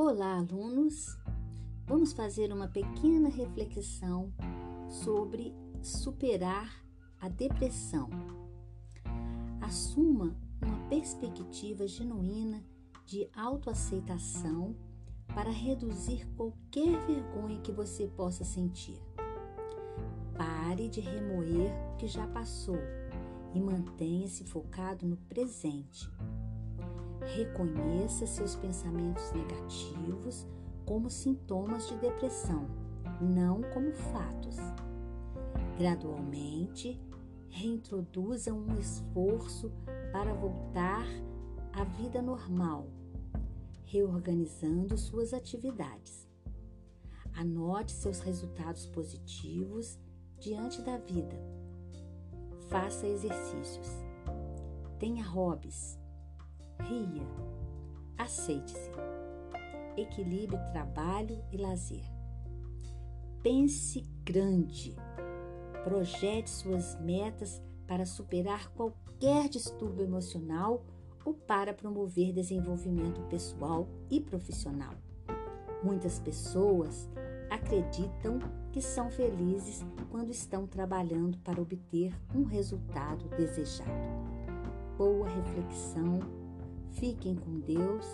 Olá, alunos! Vamos fazer uma pequena reflexão sobre superar a depressão. Assuma uma perspectiva genuína de autoaceitação para reduzir qualquer vergonha que você possa sentir. Pare de remoer o que já passou e mantenha-se focado no presente. Reconheça seus pensamentos negativos como sintomas de depressão, não como fatos. Gradualmente, reintroduza um esforço para voltar à vida normal, reorganizando suas atividades. Anote seus resultados positivos diante da vida. Faça exercícios. Tenha hobbies ria, aceite-se, equilibre trabalho e lazer. Pense grande, projete suas metas para superar qualquer distúrbio emocional ou para promover desenvolvimento pessoal e profissional. Muitas pessoas acreditam que são felizes quando estão trabalhando para obter um resultado desejado. Boa reflexão Fiquem com Deus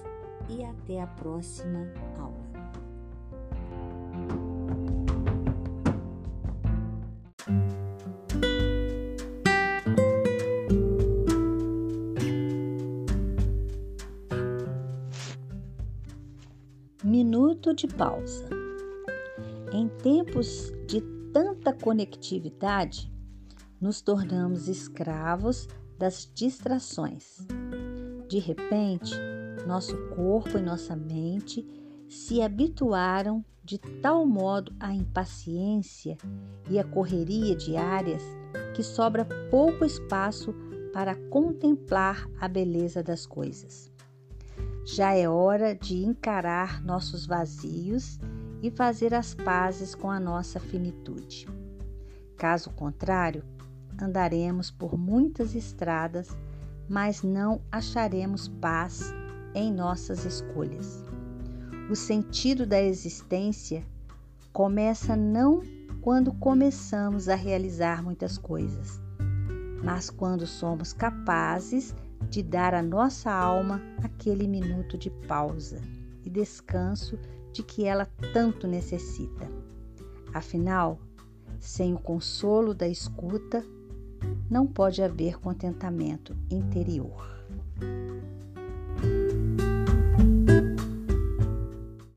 e até a próxima aula. Minuto de pausa. Em tempos de tanta conectividade, nos tornamos escravos das distrações. De repente, nosso corpo e nossa mente se habituaram de tal modo à impaciência e à correria diárias que sobra pouco espaço para contemplar a beleza das coisas. Já é hora de encarar nossos vazios e fazer as pazes com a nossa finitude. Caso contrário, andaremos por muitas estradas mas não acharemos paz em nossas escolhas. O sentido da existência começa não quando começamos a realizar muitas coisas, mas quando somos capazes de dar à nossa alma aquele minuto de pausa e descanso de que ela tanto necessita. Afinal, sem o consolo da escuta, não pode haver contentamento interior.